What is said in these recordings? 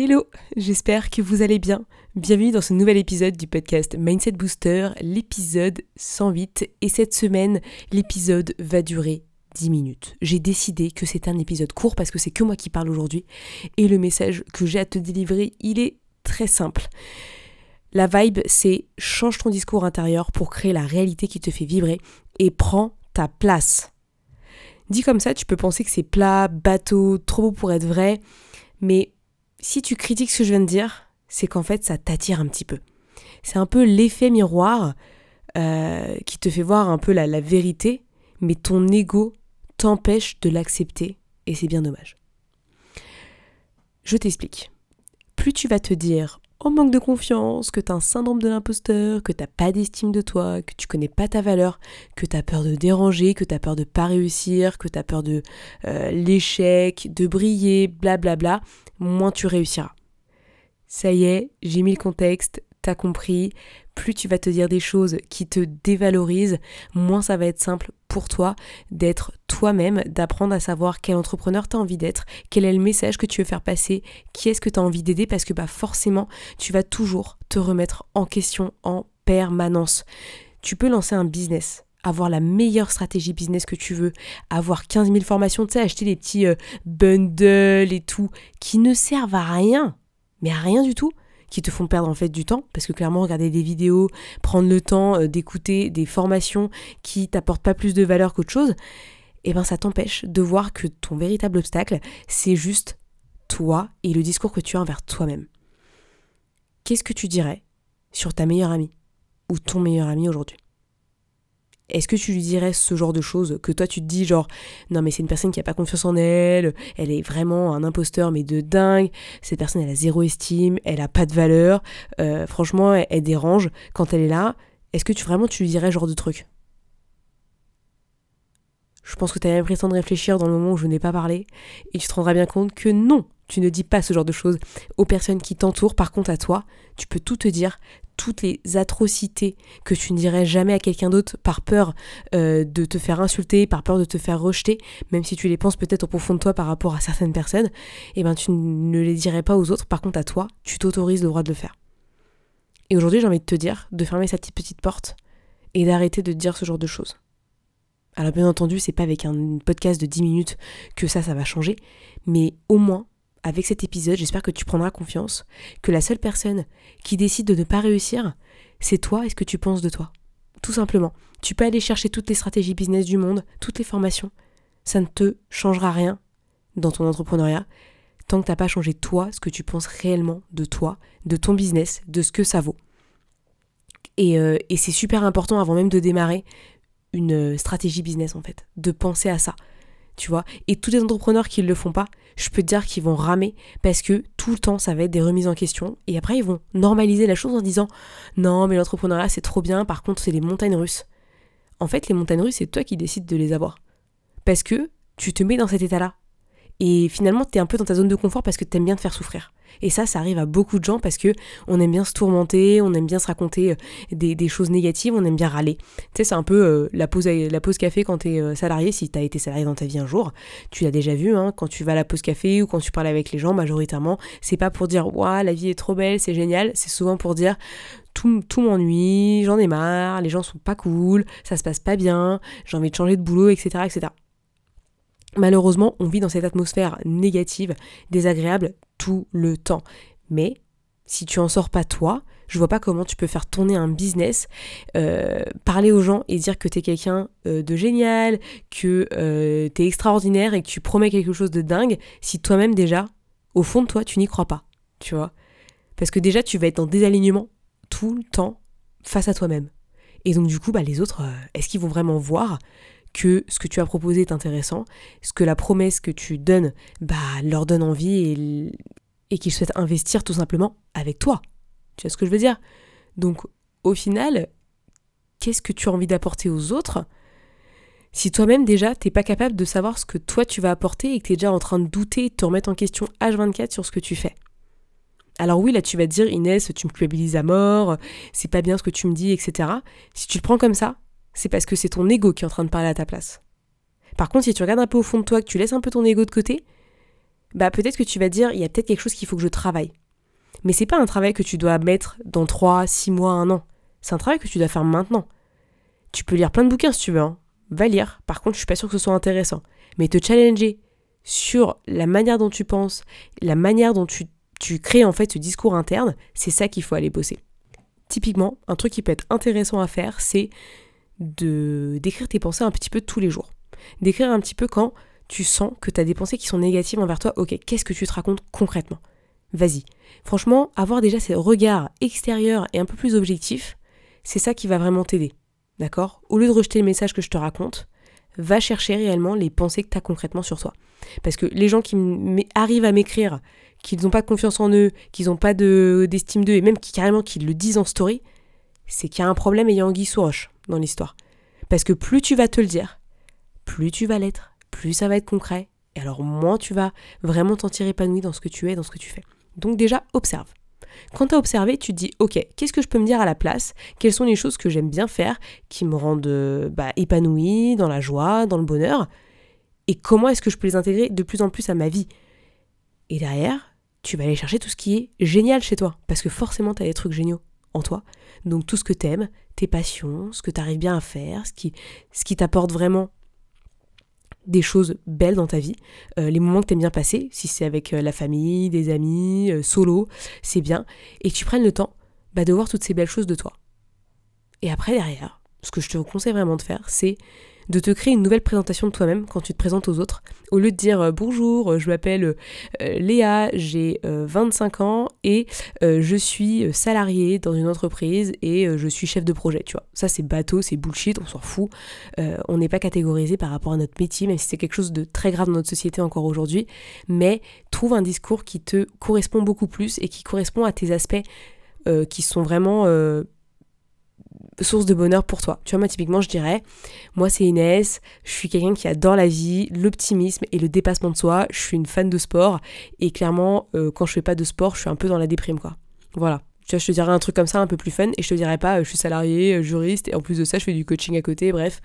Hello, j'espère que vous allez bien. Bienvenue dans ce nouvel épisode du podcast Mindset Booster, l'épisode 108. Et cette semaine, l'épisode va durer 10 minutes. J'ai décidé que c'est un épisode court parce que c'est que moi qui parle aujourd'hui. Et le message que j'ai à te délivrer, il est très simple. La vibe, c'est change ton discours intérieur pour créer la réalité qui te fait vibrer et prends ta place. Dit comme ça, tu peux penser que c'est plat, bateau, trop beau pour être vrai, mais si tu critiques ce que je viens de dire, c'est qu'en fait ça t'attire un petit peu. C'est un peu l'effet miroir euh, qui te fait voir un peu la, la vérité, mais ton ego t'empêche de l'accepter et c'est bien dommage. Je t'explique. Plus tu vas te dire en manque de confiance, que tu un syndrome de l'imposteur, que tu pas d'estime de toi, que tu connais pas ta valeur, que tu peur de déranger, que tu peur de pas réussir, que tu as peur de euh, l'échec, de briller, blablabla, moins tu réussiras. Ça y est, j'ai mis le contexte, t'as compris, plus tu vas te dire des choses qui te dévalorisent, moins ça va être simple pour toi d'être toi-même, d'apprendre à savoir quel entrepreneur tu as envie d'être, quel est le message que tu veux faire passer, qui est-ce que tu as envie d'aider, parce que bah forcément, tu vas toujours te remettre en question en permanence. Tu peux lancer un business, avoir la meilleure stratégie business que tu veux, avoir 15 000 formations, tu sais, acheter des petits euh, bundles et tout, qui ne servent à rien, mais à rien du tout, qui te font perdre en fait du temps, parce que clairement regarder des vidéos, prendre le temps euh, d'écouter des formations qui t'apportent pas plus de valeur qu'autre chose, et eh ben ça t'empêche de voir que ton véritable obstacle, c'est juste toi et le discours que tu as envers toi-même. Qu'est-ce que tu dirais sur ta meilleure amie ou ton meilleur ami aujourd'hui? Est-ce que tu lui dirais ce genre de choses que toi tu te dis genre non mais c'est une personne qui a pas confiance en elle, elle est vraiment un imposteur mais de dingue, cette personne elle a zéro estime, elle a pas de valeur, euh, franchement elle, dérange. Quand elle est là. Est-ce que tu vraiment tu lui dirais ce genre de truc? Je pense que tu as même de réfléchir dans le moment où je n'ai pas parlé. Et tu te rendras bien compte que non, tu ne dis pas ce genre de choses aux personnes qui t'entourent. Par contre, à toi, tu peux tout te dire, toutes les atrocités que tu ne dirais jamais à quelqu'un d'autre par peur euh, de te faire insulter, par peur de te faire rejeter, même si tu les penses peut-être au profond de toi par rapport à certaines personnes, et eh ben tu ne les dirais pas aux autres. Par contre, à toi, tu t'autorises le droit de le faire. Et aujourd'hui, j'ai envie de te dire de fermer cette petite porte et d'arrêter de dire ce genre de choses. Alors bien entendu, c'est pas avec un podcast de 10 minutes que ça, ça va changer, mais au moins avec cet épisode, j'espère que tu prendras confiance que la seule personne qui décide de ne pas réussir, c'est toi et ce que tu penses de toi. Tout simplement. Tu peux aller chercher toutes les stratégies business du monde, toutes les formations. Ça ne te changera rien dans ton entrepreneuriat tant que tu n'as pas changé toi, ce que tu penses réellement de toi, de ton business, de ce que ça vaut. Et, euh, et c'est super important avant même de démarrer une stratégie business en fait, de penser à ça Et tous les entrepreneurs qui ne le font pas, je peux te dire qu'ils vont ramer parce que tout le temps, ça va être des remises en question. Et après, ils vont normaliser la chose en disant Non, mais l'entrepreneuriat, c'est trop bien, par contre, c'est les montagnes russes. En fait, les montagnes russes, c'est toi qui décides de les avoir. Parce que tu te mets dans cet état-là. Et finalement, tu es un peu dans ta zone de confort parce que tu aimes bien te faire souffrir. Et ça, ça arrive à beaucoup de gens parce que on aime bien se tourmenter, on aime bien se raconter euh, des, choses négatives, on aime bien râler. Tu sais, c'est un peu euh, la, pause, la pause café quand tu es euh, salarié, si tu as été salarié dans ta vie un jour. Tu l'as déjà vu, hein, quand tu vas à la pause café ou quand tu parles avec les gens, majoritairement, c'est pas pour dire Waouh, la vie est trop belle, c'est génial. C'est souvent pour dire tout, tout m'ennuie, j'en ai marre, les gens sont pas cool, ça se passe pas bien, j'ai envie de changer de boulot, etc. etc. Malheureusement, on vit dans cette atmosphère négative, désagréable tout le temps. Mais si tu en sors pas toi, je vois pas comment tu peux faire tourner un business, euh, parler aux gens et dire que tu es quelqu'un euh, de génial, que euh, tu es extraordinaire et que tu promets quelque chose de dingue, si toi-même déjà, au fond de toi, tu n'y crois pas, tu vois. Parce que déjà, tu vas être dans désalignement tout le temps face à toi-même. Et donc du coup, bah, les autres, est-ce qu'ils vont vraiment voir que ce que tu as proposé est intéressant, ce que la promesse que tu donnes bah, leur donne envie et, qu'ils souhaitent investir tout simplement avec toi. Tu vois ce que je veux dire? Donc au final, qu'est-ce que tu as envie d'apporter aux autres, si toi-même déjà t'es pas capable de savoir ce que toi tu vas apporter et que tu es déjà en train de douter de te remettre en question H24 sur ce que tu fais. Alors oui, là tu vas te dire Inès, tu me culpabilises à mort, c'est pas bien ce que tu me dis, etc. Si tu le prends comme ça, c'est parce que c'est ton ego qui est en train de parler à ta place. Par contre, si tu regardes un peu au fond de toi, que tu laisses un peu ton ego de côté, bah peut-être que tu vas dire il y a peut-être quelque chose qu'il faut que je travaille. Mais c'est pas un travail que tu dois mettre dans 3, 6 mois, 1 an. C'est un travail que tu dois faire maintenant. Tu peux lire plein de bouquins si tu veux, hein. va lire. Par contre, je suis pas sûre que ce soit intéressant. Mais te challenger sur la manière dont tu penses, la manière dont tu tu crées en fait ce discours interne, c'est ça qu'il faut aller bosser. Typiquement, un truc qui peut être intéressant à faire, c'est de d'écrire tes pensées un petit peu tous les jours. D'écrire un petit peu quand tu sens que tu as des pensées qui sont négatives envers toi. Ok, qu'est-ce que tu te racontes concrètement? Vas-y. Franchement, avoir déjà ces regards extérieurs et un peu plus objectifs, c'est ça qui va vraiment t'aider. D'accord? Au lieu de rejeter le message que je te raconte, va chercher réellement les pensées que tu as concrètement sur toi. Parce que les gens qui arrivent à m'écrire qu'ils n'ont pas confiance en eux, qu'ils n'ont pas d'estime d'eux, et même qui carrément qu'ils le disent en story, c'est qu'il y a un problème ayant Guy sous roche dans l'histoire. Parce que plus tu vas te le dire, plus tu vas l'être, plus ça va être concret, et alors moins tu vas vraiment t'en tirer épanoui dans ce que tu es, dans ce que tu fais. Donc déjà, observe. Quand tu as observé, tu te dis, ok, qu'est-ce que je peux me dire à la place? Quelles sont les choses que j'aime bien faire, qui me rendent euh, bah, épanoui, dans la joie, dans le bonheur? Et comment est-ce que je peux les intégrer de plus en plus à ma vie? Et derrière, tu vas aller chercher tout ce qui est génial chez toi. Parce que forcément, tu as des trucs géniaux en toi. Donc tout ce que tu aimes, tes passions, ce que tu arrives bien à faire, ce qui, ce qui t'apporte vraiment des choses belles dans ta vie, euh, les moments que tu aimes bien passer, si c'est avec euh, la famille, des amis, euh, solo, c'est bien, et que tu prennes le temps bah, de voir toutes ces belles choses de toi. Et après, derrière, ce que je te conseille vraiment de faire, c'est de te créer une nouvelle présentation de toi-même quand tu te présentes aux autres. Au lieu de dire euh, bonjour, euh, je m'appelle euh, Léa, j'ai 25 ans et je suis salariée dans une entreprise et je suis chef de projet, tu vois. Ça c'est bateau, c'est bullshit, on s'en fout. on n'est pas catégorisé par rapport à notre métier, même si c'est quelque chose de très grave dans notre société encore aujourd'hui. Mais trouve un discours qui te correspond beaucoup plus et qui correspond à tes aspects qui sont vraiment source de bonheur pour toi. Tu vois, moi, typiquement, je dirais, moi, c'est Inès, je suis quelqu'un qui adore la vie, l'optimisme et le dépassement de soi. Je suis une fan de sport et clairement, euh, quand je fais pas de sport, je suis un peu dans la déprime, quoi. Voilà. Tu vois, je te dirais un truc comme ça, un peu plus fun, et je te dirais pas, euh, je suis salarié, euh, juriste, et en plus de ça, je fais du coaching à côté, bref,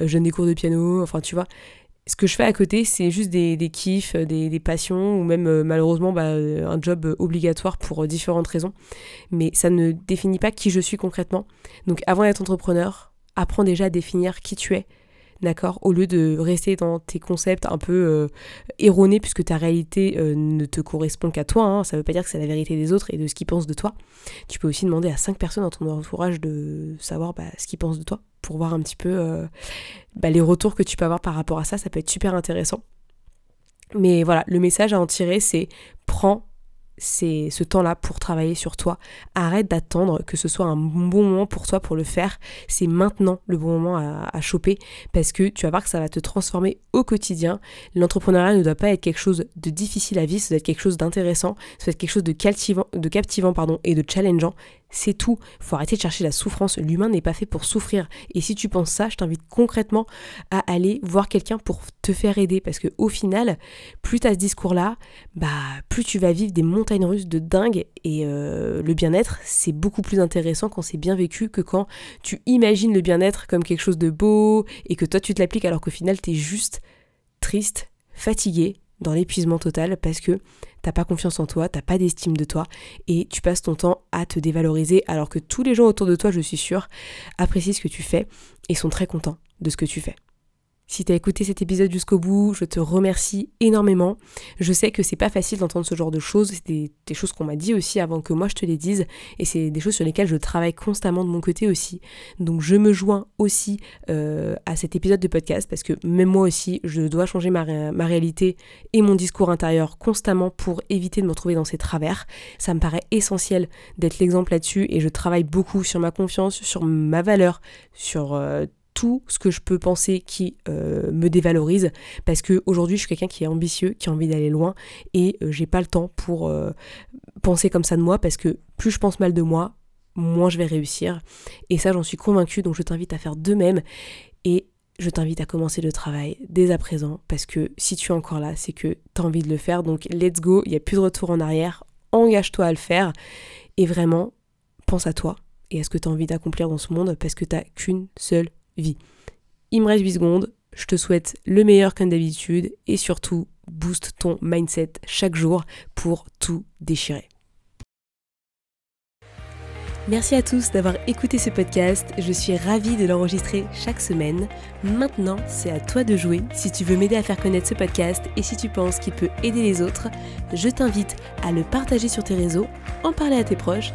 je donne des cours de piano, enfin, tu vois ce que je fais à côté, c'est juste des, des kiffs, des, des, passions, ou même euh, malheureusement bah, euh, un job obligatoire pour euh, différentes raisons. Mais ça ne définit pas qui je suis concrètement. Donc avant d'être entrepreneur, apprends déjà à définir qui tu es, d'accord Au lieu de rester dans tes concepts un peu erronés, puisque ta réalité ne te correspond qu'à toi, hein. ça ne veut pas dire que c'est la vérité des autres et de ce qu'ils pensent de toi. Tu peux aussi demander à cinq personnes dans ton entourage de savoir bah, ce qu'ils pensent de toi pour voir un petit peu euh, bah, les retours que tu peux avoir par rapport à ça. Ça peut être super intéressant. Mais voilà, le message à en tirer, c'est prends c'est ce temps-là pour travailler sur toi. Arrête d'attendre que ce soit un bon moment pour toi pour le faire. C'est maintenant le bon moment à, choper parce que tu vas voir que ça va te transformer au quotidien. L'entrepreneuriat ne doit pas être quelque chose de difficile à vivre, ça doit être quelque chose d'intéressant, ça doit être quelque chose de captivant, de captivant pardon, et de challengeant. C'est tout. Faut arrêter de chercher la souffrance. L'humain n'est pas fait pour souffrir. Et si tu penses ça, je t'invite concrètement à aller voir quelqu'un pour te faire aider parce que au final, plus tu as ce discours-là, bah plus tu vas vivre des mondes montagne russe de dingue et euh, le bien-être, c'est beaucoup plus intéressant quand c'est bien vécu que quand tu imagines le bien-être comme quelque chose de beau et que toi tu te l'appliques alors qu'au final t'es juste triste, fatigué, dans l'épuisement total parce que t'as pas confiance en toi, t'as pas d'estime de toi et tu passes ton temps à te dévaloriser alors que tous les gens autour de toi, je suis sûre, apprécient ce que tu fais et sont très contents de ce que tu fais. Si tu as écouté cet épisode jusqu'au bout, je te remercie énormément. Je sais que c'est pas facile d'entendre ce genre de choses, c'est des, choses qu'on m'a dit aussi avant que moi je te les dise, et c'est des choses sur lesquelles je travaille constamment de mon côté aussi. Donc je me joins aussi euh, à cet épisode de podcast parce que même moi aussi, je dois changer ma, ma réalité et mon discours intérieur constamment pour éviter de me retrouver dans ces travers. Ça me paraît essentiel d'être l'exemple là-dessus et je travaille beaucoup sur ma confiance, sur ma valeur, sur euh, tout ce que je peux penser qui euh, me dévalorise parce que aujourd'hui je suis quelqu'un qui est ambitieux, qui a envie d'aller loin et euh, j'ai pas le temps pour euh, penser comme ça de moi parce que plus je pense mal de moi, moins je vais réussir. Et ça, j'en suis convaincue, donc je t'invite à faire de même. Et je t'invite à commencer le travail dès à présent, parce que si tu es encore là, c'est que tu as envie de le faire. Donc let's go, il n'y a plus de retour en arrière. Engage-toi à le faire. Et vraiment, pense à toi et à ce que tu as envie d'accomplir dans ce monde, parce que tu qu'une seule vie. Il me reste 8 secondes. Je te souhaite le meilleur comme d'habitude et surtout, booste ton mindset chaque jour pour tout déchirer. Merci à tous d'avoir écouté ce podcast. Je suis ravie de l'enregistrer chaque semaine. Maintenant, c'est à toi de jouer. Si tu veux m'aider à faire connaître ce podcast et si tu penses qu'il peut aider les autres, je t'invite à le partager sur tes réseaux, en parler à tes proches